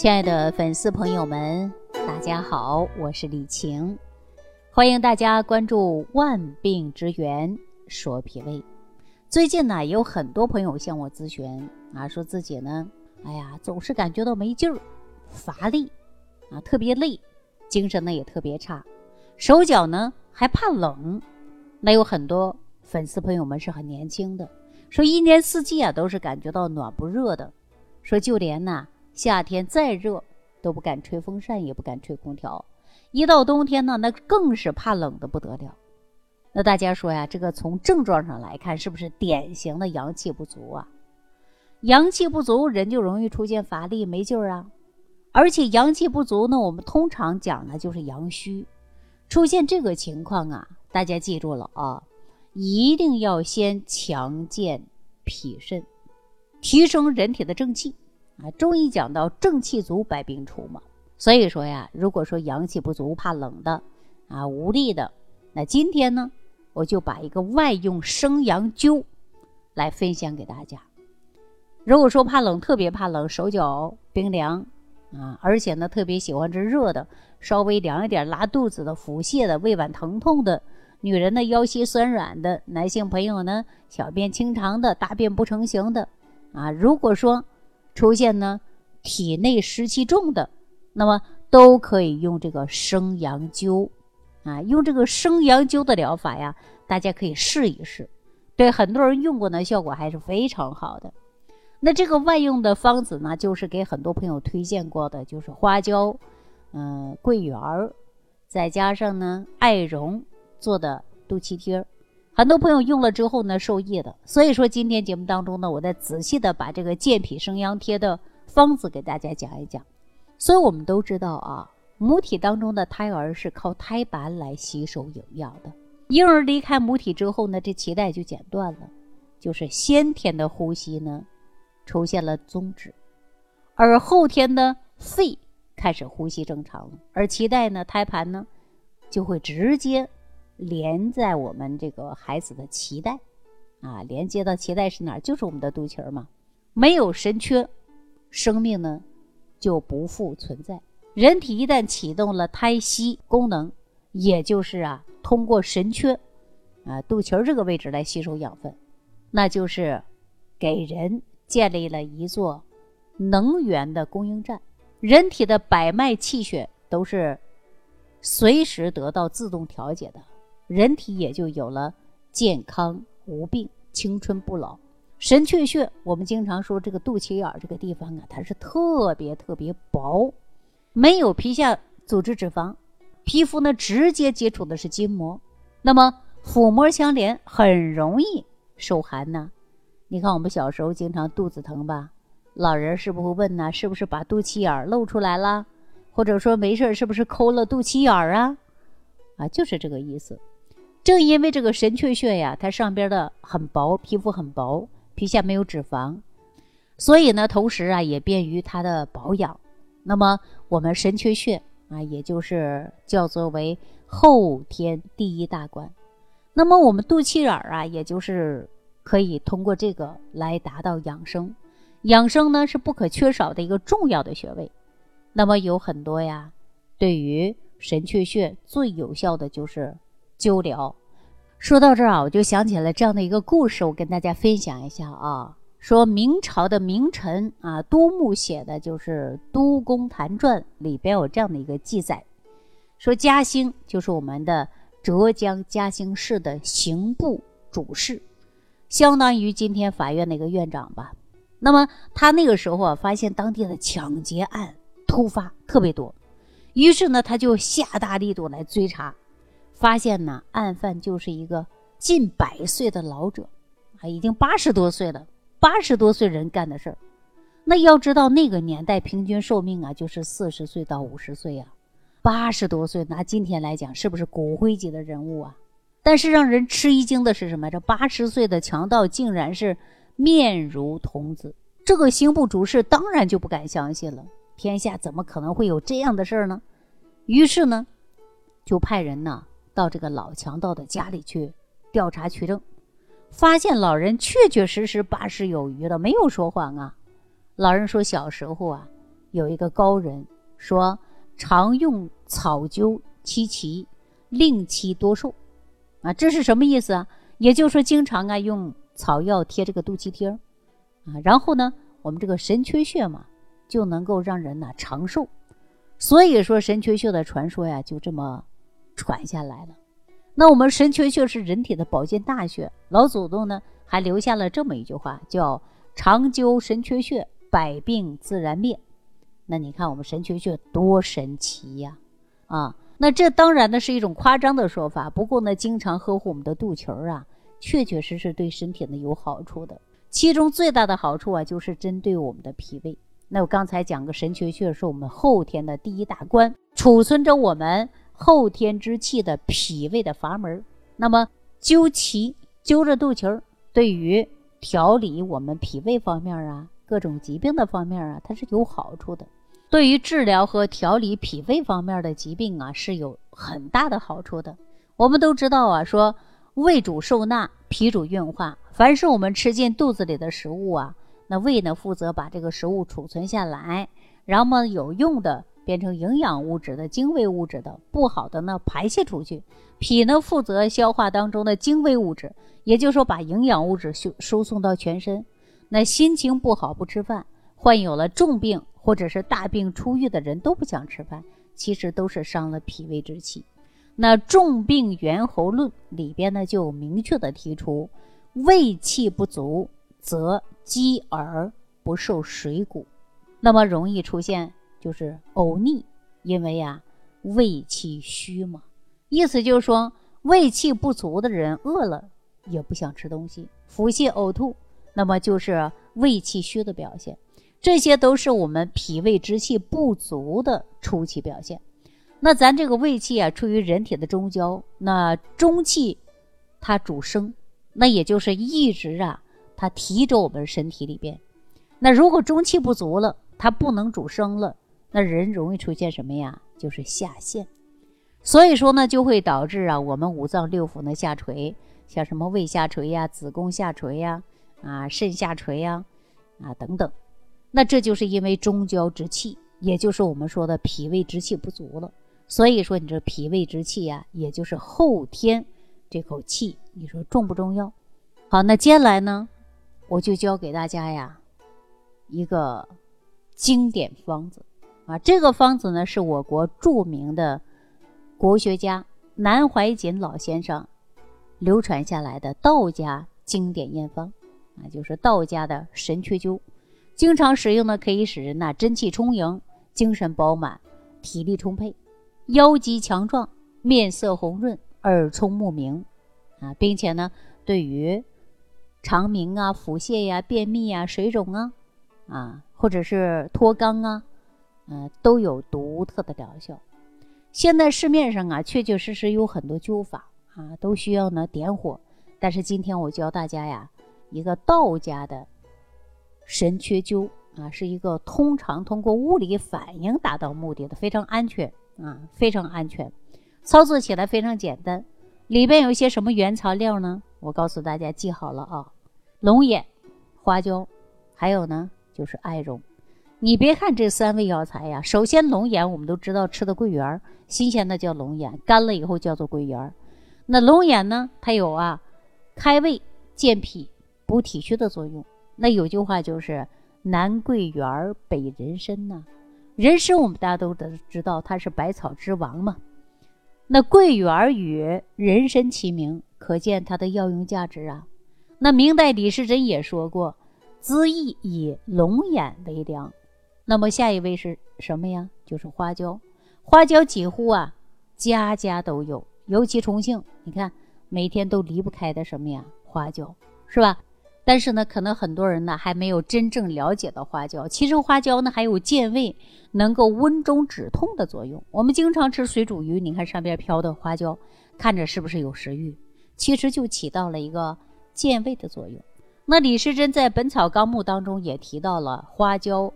亲爱的粉丝朋友们，大家好，我是李晴，欢迎大家关注“万病之源说脾胃”。最近呢，也有很多朋友向我咨询啊，说自己呢，哎呀，总是感觉到没劲儿、乏力啊，特别累，精神呢也特别差，手脚呢还怕冷。那有很多粉丝朋友们是很年轻的，说一年四季啊都是感觉到暖不热的，说就连呐。夏天再热都不敢吹风扇，也不敢吹空调。一到冬天呢，那更是怕冷的不得了。那大家说呀，这个从症状上来看，是不是典型的阳气不足啊？阳气不足，人就容易出现乏力、没劲儿啊。而且阳气不足呢，我们通常讲的就是阳虚。出现这个情况啊，大家记住了啊，一定要先强健脾肾，提升人体的正气。啊，中医讲到正气足，百病除嘛。所以说呀，如果说阳气不足、怕冷的啊、无力的，那今天呢，我就把一个外用生阳灸来分享给大家。如果说怕冷，特别怕冷，手脚冰凉啊，而且呢特别喜欢吃热的，稍微凉一点拉肚子的、腹泻的、胃脘疼痛的，女人的腰膝酸软的，男性朋友呢小便清长的、大便不成形的啊，如果说。出现呢，体内湿气重的，那么都可以用这个生阳灸，啊，用这个生阳灸的疗法呀，大家可以试一试。对很多人用过呢，效果还是非常好的。那这个外用的方子呢，就是给很多朋友推荐过的，就是花椒，嗯，桂圆儿，再加上呢艾绒做的肚脐贴儿。很多朋友用了之后呢，受益的。所以说，今天节目当中呢，我再仔细的把这个健脾生阳贴的方子给大家讲一讲。所以我们都知道啊，母体当中的胎儿是靠胎盘来吸收营养的。婴儿离开母体之后呢，这脐带就剪断了，就是先天的呼吸呢出现了终止，而后天的肺开始呼吸正常了，而脐带呢，胎盘呢就会直接。连在我们这个孩子的脐带，啊，连接到脐带是哪儿？就是我们的肚脐儿嘛。没有神阙，生命呢就不复存在。人体一旦启动了胎息功能，也就是啊，通过神阙，啊，肚脐儿这个位置来吸收养分，那就是给人建立了一座能源的供应站。人体的百脉气血都是随时得到自动调节的。人体也就有了健康无病、青春不老。神阙穴，我们经常说这个肚脐眼这个地方啊，它是特别特别薄，没有皮下组织脂肪，皮肤呢直接接触的是筋膜，那么腹膜相连，很容易受寒呢。你看我们小时候经常肚子疼吧，老人是不是会问呢？是不是把肚脐眼露出来了？或者说没事是不是抠了肚脐眼啊？啊，就是这个意思。正因为这个神阙穴呀，它上边的很薄，皮肤很薄，皮下没有脂肪，所以呢，同时啊也便于它的保养。那么我们神阙穴啊，也就是叫做为后天第一大关。那么我们肚脐眼啊，也就是可以通过这个来达到养生。养生呢是不可缺少的一个重要的穴位。那么有很多呀，对于神阙穴最有效的就是。灸疗，说到这儿啊，我就想起了这样的一个故事，我跟大家分享一下啊。说明朝的名臣啊，都牧写的就是《都公谈传》里边有这样的一个记载，说嘉兴就是我们的浙江嘉兴市的刑部主事，相当于今天法院的一个院长吧。那么他那个时候啊，发现当地的抢劫案突发特别多，于是呢，他就下大力度来追查。发现呢，案犯就是一个近百岁的老者，啊，已经八十多岁了。八十多岁人干的事儿，那要知道那个年代平均寿命啊，就是四十岁到五十岁呀。八十多岁，拿今天来讲，是不是骨灰级的人物啊？但是让人吃一惊的是什么？这八十岁的强盗竟然是面如童子。这个刑部主事当然就不敢相信了，天下怎么可能会有这样的事儿呢？于是呢，就派人呢。到这个老强盗的家里去调查取证，发现老人确确实实八十有余了，没有说谎啊。老人说小时候啊，有一个高人说，常用草灸七奇，令其多寿。啊，这是什么意思啊？也就是说，经常啊用草药贴这个肚脐贴儿，啊，然后呢，我们这个神阙穴嘛，就能够让人呐长寿。所以说，神阙穴的传说呀，就这么传下来了。那我们神阙穴是人体的保健大穴，老祖宗呢还留下了这么一句话，叫“常灸神阙穴，百病自然灭”。那你看我们神阙穴多神奇呀！啊。那这当然呢是一种夸张的说法，不过呢，经常呵护我们的肚脐儿啊，确确实实对身体呢有好处的。其中最大的好处啊，就是针对我们的脾胃。那我刚才讲个神阙穴是我们后天的第一大关，储存着我们后天之气的脾胃的阀门。那么灸脐灸着肚脐儿，对于调理我们脾胃方面啊，各种疾病的方面啊，它是有好处的。对于治疗和调理脾胃方面的疾病啊，是有很大的好处的。我们都知道啊，说胃主受纳，脾主运化。凡是我们吃进肚子里的食物啊，那胃呢负责把这个食物储存下来，然后有用的变成营养物质的精微物质的，不好的呢排泄出去。脾呢负责消化当中的精微物质，也就是说把营养物质输输送到全身。那心情不好不吃饭，患有了重病。或者是大病初愈的人都不想吃饭，其实都是伤了脾胃之气。那《重病源候论》里边呢，就明确的提出，胃气不足则饥而不受水谷，那么容易出现就是呕逆，因为呀胃气虚嘛。意思就是说，胃气不足的人饿了也不想吃东西，腹泻呕吐，那么就是胃气虚的表现。这些都是我们脾胃之气不足的初期表现。那咱这个胃气啊，处于人体的中焦，那中气它主升，那也就是一直啊，它提着我们身体里边。那如果中气不足了，它不能主升了，那人容易出现什么呀？就是下陷。所以说呢，就会导致啊，我们五脏六腑呢下垂，像什么胃下垂呀、子宫下垂呀、啊肾下垂呀、啊等等。那这就是因为中焦之气，也就是我们说的脾胃之气不足了。所以说，你这脾胃之气呀，也就是后天这口气，你说重不重要？好，那接下来呢，我就教给大家呀一个经典方子啊。这个方子呢，是我国著名的国学家南怀瑾老先生流传下来的道家经典验方啊，就是道家的神阙灸。经常使用呢，可以使人呐真气充盈、精神饱满、体力充沛、腰肌强壮、面色红润、耳聪目明啊，并且呢，对于肠鸣啊、腹泻呀、便秘啊、水肿啊啊，或者是脱肛啊，嗯，都有独特的疗效。现在市面上啊，确确实实有很多灸法啊，都需要呢点火。但是今天我教大家呀，一个道家的。神阙灸啊，是一个通常通过物理反应达到目的的，非常安全啊，非常安全，操作起来非常简单。里边有一些什么原材料呢？我告诉大家记好了啊，龙眼、花椒，还有呢就是艾绒。你别看这三味药材呀，首先龙眼我们都知道吃的桂圆，新鲜的叫龙眼，干了以后叫做桂圆。那龙眼呢，它有啊开胃、健脾、补体虚的作用。那有句话就是“南桂圆，北人参”呐。人参我们大家都得知道，它是百草之王嘛。那桂圆与人参齐名，可见它的药用价值啊。那明代李时珍也说过：“滋益以龙眼为良。”那么下一位是什么呀？就是花椒。花椒几乎啊家家都有，尤其重庆，你看每天都离不开的什么呀？花椒，是吧？但是呢，可能很多人呢还没有真正了解到花椒。其实花椒呢还有健胃、能够温中止痛的作用。我们经常吃水煮鱼，你看上边飘的花椒，看着是不是有食欲？其实就起到了一个健胃的作用。那李时珍在《本草纲目》当中也提到了花椒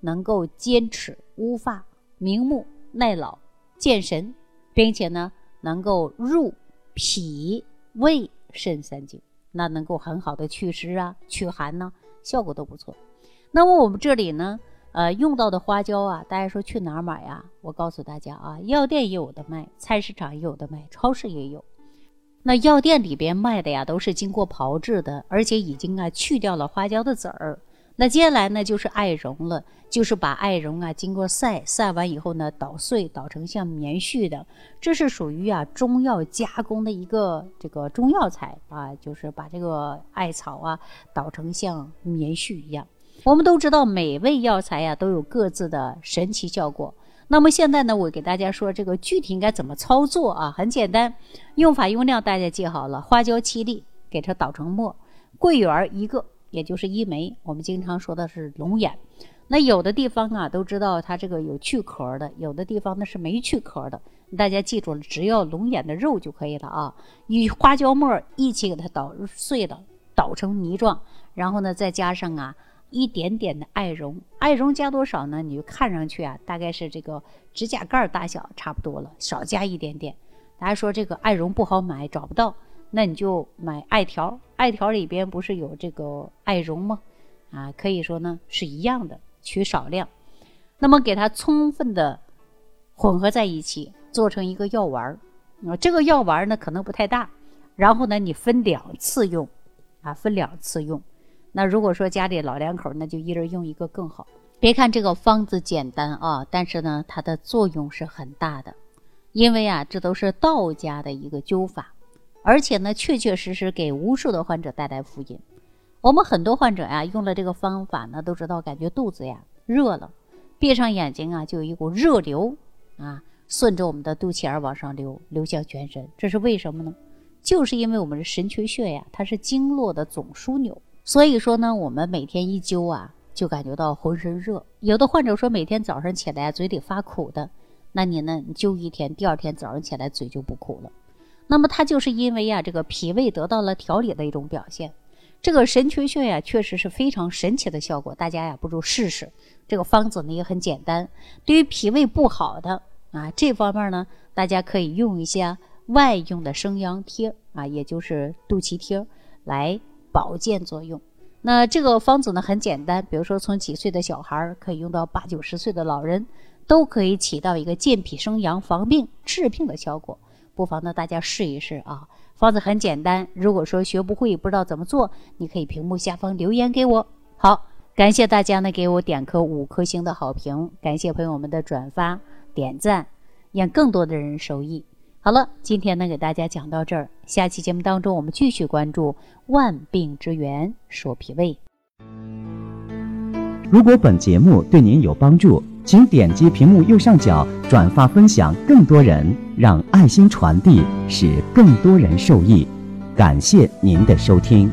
能够坚持、乌发、明目、耐老、健神，并且呢能够入脾、胃、肾三经。那能够很好的祛湿啊、驱寒呢，效果都不错。那么我们这里呢，呃，用到的花椒啊，大家说去哪儿买呀？我告诉大家啊，药店也有的卖，菜市场也有的卖，超市也有。那药店里边卖的呀，都是经过炮制的，而且已经啊去掉了花椒的籽儿。那接下来呢，就是艾绒了，就是把艾绒啊经过晒，晒完以后呢捣碎，捣成像棉絮的，这是属于啊中药加工的一个这个中药材啊，就是把这个艾草啊捣成像棉絮一样。我们都知道，每味药材呀都有各自的神奇效果。那么现在呢，我给大家说这个具体应该怎么操作啊？很简单，用法用量大家记好了：花椒七粒，给它捣成末；桂圆一个。也就是一枚，我们经常说的是龙眼。那有的地方啊，都知道它这个有去壳的，有的地方呢是没去壳的。大家记住了，只要龙眼的肉就可以了啊。与花椒末一起给它捣碎了，捣成泥状，然后呢再加上啊一点点的艾绒。艾绒加多少呢？你就看上去啊，大概是这个指甲盖大小差不多了，少加一点点。大家说这个艾绒不好买，找不到。那你就买艾条，艾条里边不是有这个艾绒吗？啊，可以说呢是一样的，取少量，那么给它充分的混合在一起，做成一个药丸儿。啊，这个药丸儿呢可能不太大，然后呢你分两次用，啊，分两次用。那如果说家里老两口，那就一人用一个更好。别看这个方子简单啊，但是呢它的作用是很大的，因为啊这都是道家的一个灸法。而且呢，确确实实给无数的患者带来福音。我们很多患者呀，用了这个方法呢，都知道感觉肚子呀热了，闭上眼睛啊，就有一股热流啊，顺着我们的肚脐眼往上流，流向全身。这是为什么呢？就是因为我们的神阙穴呀，它是经络的总枢纽。所以说呢，我们每天一灸啊，就感觉到浑身热。有的患者说，每天早上起来嘴里发苦的，那你呢，你灸一天，第二天早上起来嘴就不苦了。那么它就是因为呀，这个脾胃得到了调理的一种表现。这个神阙穴呀，确实是非常神奇的效果。大家呀，不如试试。这个方子呢也很简单。对于脾胃不好的啊，这方面呢，大家可以用一些外用的生阳贴啊，也就是肚脐贴来保健作用。那这个方子呢很简单，比如说从几岁的小孩可以用到八九十岁的老人，都可以起到一个健脾生阳、防病治病的效果。不妨呢，大家试一试啊！方子很简单，如果说学不会，不知道怎么做，你可以屏幕下方留言给我。好，感谢大家呢给我点颗五颗星的好评，感谢朋友们的转发点赞，让更多的人受益。好了，今天呢给大家讲到这儿，下期节目当中我们继续关注万病之源说脾胃。如果本节目对您有帮助。请点击屏幕右上角转发分享，更多人让爱心传递，使更多人受益。感谢您的收听。